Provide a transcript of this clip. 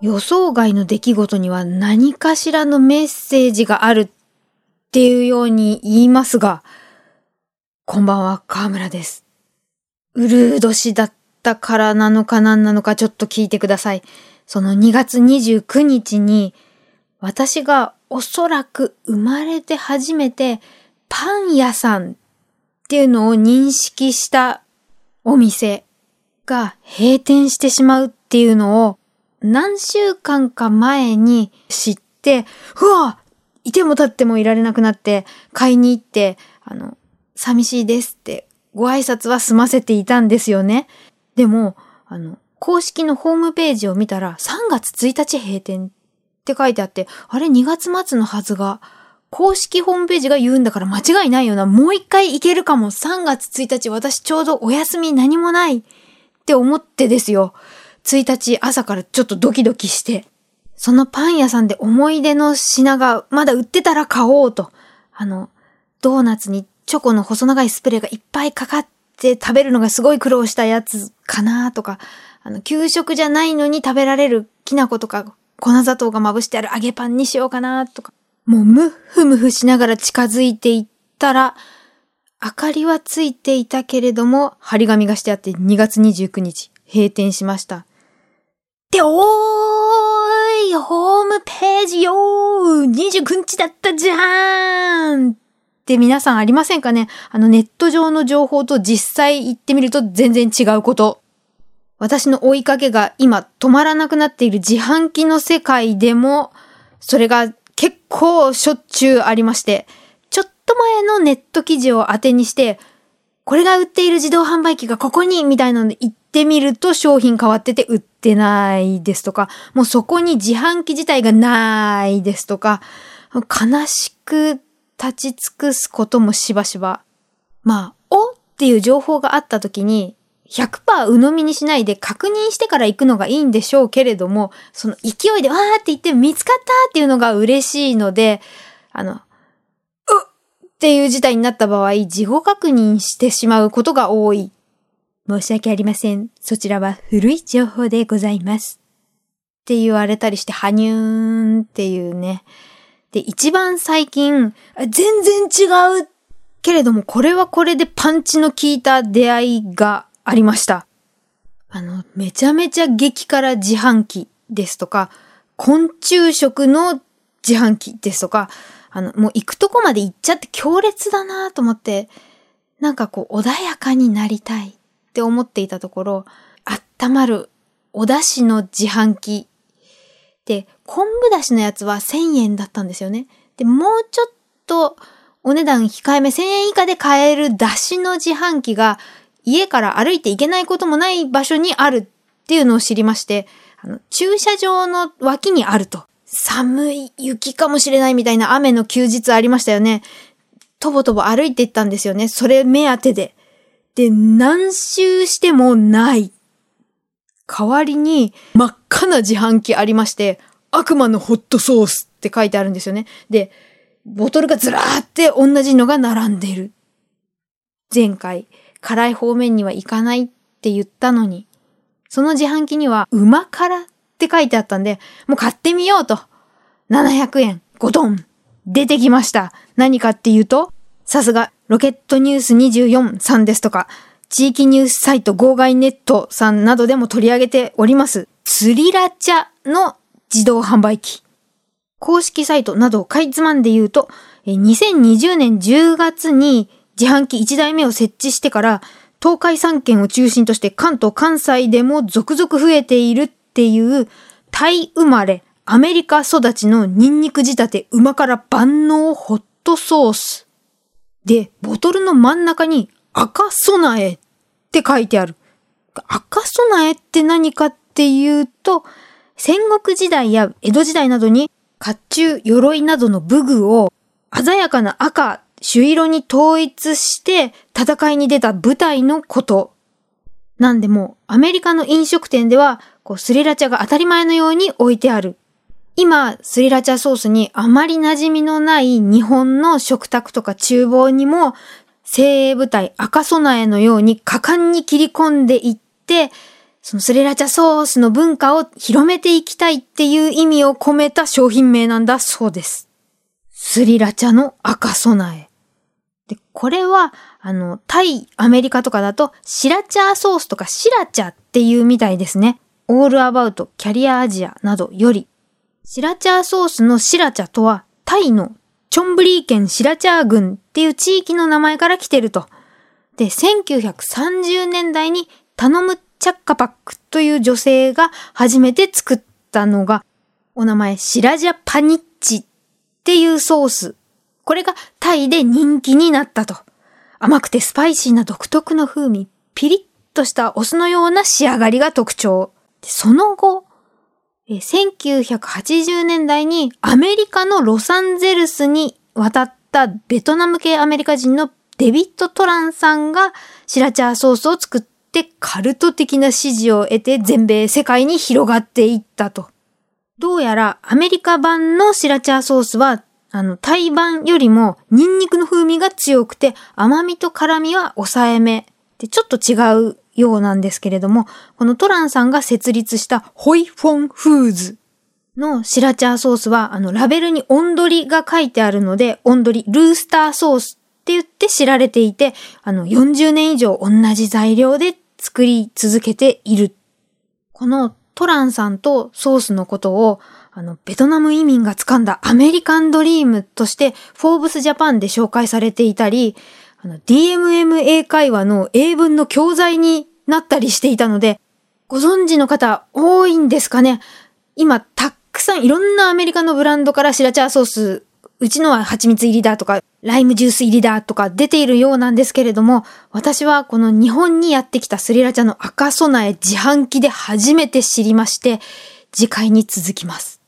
予想外の出来事には何かしらのメッセージがあるっていうように言いますが、こんばんは、河村です。うるう年だったからなのか何なのかちょっと聞いてください。その2月29日に、私がおそらく生まれて初めてパン屋さんっていうのを認識したお店が閉店してしまうっていうのを何週間か前に知って、うわいても立ってもいられなくなって買いに行って、あの、寂しいですってご挨拶は済ませていたんですよね。でも、あの、公式のホームページを見たら3月1日閉店って書いてあって、あれ2月末のはずが、公式ホームページが言うんだから間違いないよな。もう一回行けるかも。3月1日私ちょうどお休み何もないって思ってですよ。1日朝からちょっとドキドキして。そのパン屋さんで思い出の品がまだ売ってたら買おうと。あの、ドーナツにチョコの細長いスプレーがいっぱいかかって食べるのがすごい苦労したやつかなとか、あの、給食じゃないのに食べられるきな粉とか粉砂糖がまぶしてある揚げパンにしようかなとか、もうムッフムフしながら近づいていったら、明かりはついていたけれども、張り紙がしてあって2月29日閉店しました。で、おーいホームページよー !29 日だったじゃーんって皆さんありませんかね？あのネット上の情報と実際行ってみると全然違うこと。私の追いかけが今止まらなくなっている自販機の世界でも、それが結構しょっちゅうありまして、ちょっと前のネット記事を当てにして、これが売っている自動販売機がここにみたいなので行ってみると商品変わってて売ってないですとか、もうそこに自販機自体がないですとか、悲しく立ち尽くすこともしばしば。まあ、おっていう情報があった時に、100%鵜呑みにしないで確認してから行くのがいいんでしょうけれども、その勢いでわーって言って見つかったっていうのが嬉しいので、あの、っていう事態になった場合、事後確認してしまうことが多い。申し訳ありません。そちらは古い情報でございます。って言われたりして、はにゅーんっていうね。で、一番最近、全然違うけれども、これはこれでパンチの効いた出会いがありました。あの、めちゃめちゃ激辛自販機ですとか、昆虫食の自販機ですとか、あの、もう行くとこまで行っちゃって強烈だなと思って、なんかこう穏やかになりたいって思っていたところ、温まるお出汁の自販機で、昆布だしのやつは1000円だったんですよね。で、もうちょっとお値段控えめ1000円以下で買えるだしの自販機が家から歩いていけないこともない場所にあるっていうのを知りまして、あの、駐車場の脇にあると。寒い雪かもしれないみたいな雨の休日ありましたよね。とぼとぼ歩いていったんですよね。それ目当てで。で、何周してもない。代わりに真っ赤な自販機ありまして、悪魔のホットソースって書いてあるんですよね。で、ボトルがずらーって同じのが並んでる。前回、辛い方面には行かないって言ったのに、その自販機には、うま辛って書いてあったんで、もう買ってみようと。700円、5トン、出てきました。何かっていうと、さすが、ロケットニュース24さんですとか、地域ニュースサイト号外ネットさんなどでも取り上げております、スリラチャの自動販売機。公式サイトなどをかいつまんで言うと、2020年10月に自販機1台目を設置してから、東海3県を中心として関東関西でも続々増えているっていう、タイ生まれ、アメリカ育ちのニンニク仕立て旨辛万能ホットソース。で、ボトルの真ん中に赤備えって書いてある。赤備えって何かっていうと、戦国時代や江戸時代などに甲冑、鎧などの武具を鮮やかな赤朱色に統一して戦いに出た部隊のこと。なんでも、アメリカの飲食店では、こう、スリラチャが当たり前のように置いてある。今、スリラチャソースにあまり馴染みのない日本の食卓とか厨房にも、精鋭部隊赤備えのように果敢に切り込んでいって、そのスリラチャソースの文化を広めていきたいっていう意味を込めた商品名なんだそうです。スリラチャの赤備え。で、これは、あの、タイ、アメリカとかだと、シラチャーソースとかシラチャっていうみたいですね。オールアバウト、キャリアアジアなどより。シラチャーソースのシラチャとは、タイのチョンブリー県シラチャー郡っていう地域の名前から来てると。で、1930年代に頼むチャッカパックという女性が初めて作ったのが、お名前シラジャパニッチっていうソース。これがタイで人気になったと。甘くてスパイシーな独特の風味、ピリッとしたお酢のような仕上がりが特徴。その後、1980年代にアメリカのロサンゼルスに渡ったベトナム系アメリカ人のデビッド・トランさんがシラチャーソースを作ってカルト的な支持を得て全米世界に広がっていったと。どうやらアメリカ版のシラチャーソースは、あの、タイ版よりもニンニクの風味が強くて甘みと辛みは抑えめ。で、ちょっと違うようなんですけれども、このトランさんが設立したホイフォンフーズのシラチャーソースは、あの、ラベルに温度りが書いてあるので、温度り、ルースターソースって言って知られていて、あの、40年以上同じ材料で作り続けている。このトランさんとソースのことを、あの、ベトナム移民が掴んだアメリカンドリームとして、フォーブスジャパンで紹介されていたり、あの、DMMA 会話の英文の教材になったりしていたので、ご存知の方多いんですかね？今、たくさんいろんなアメリカのブランドからシラチャーソースうちのは蜂蜜入りだとか、ライムジュース入りだとか出ているようなんですけれども、私はこの日本にやってきたスリラ茶の赤備え自販機で初めて知りまして、次回に続きます。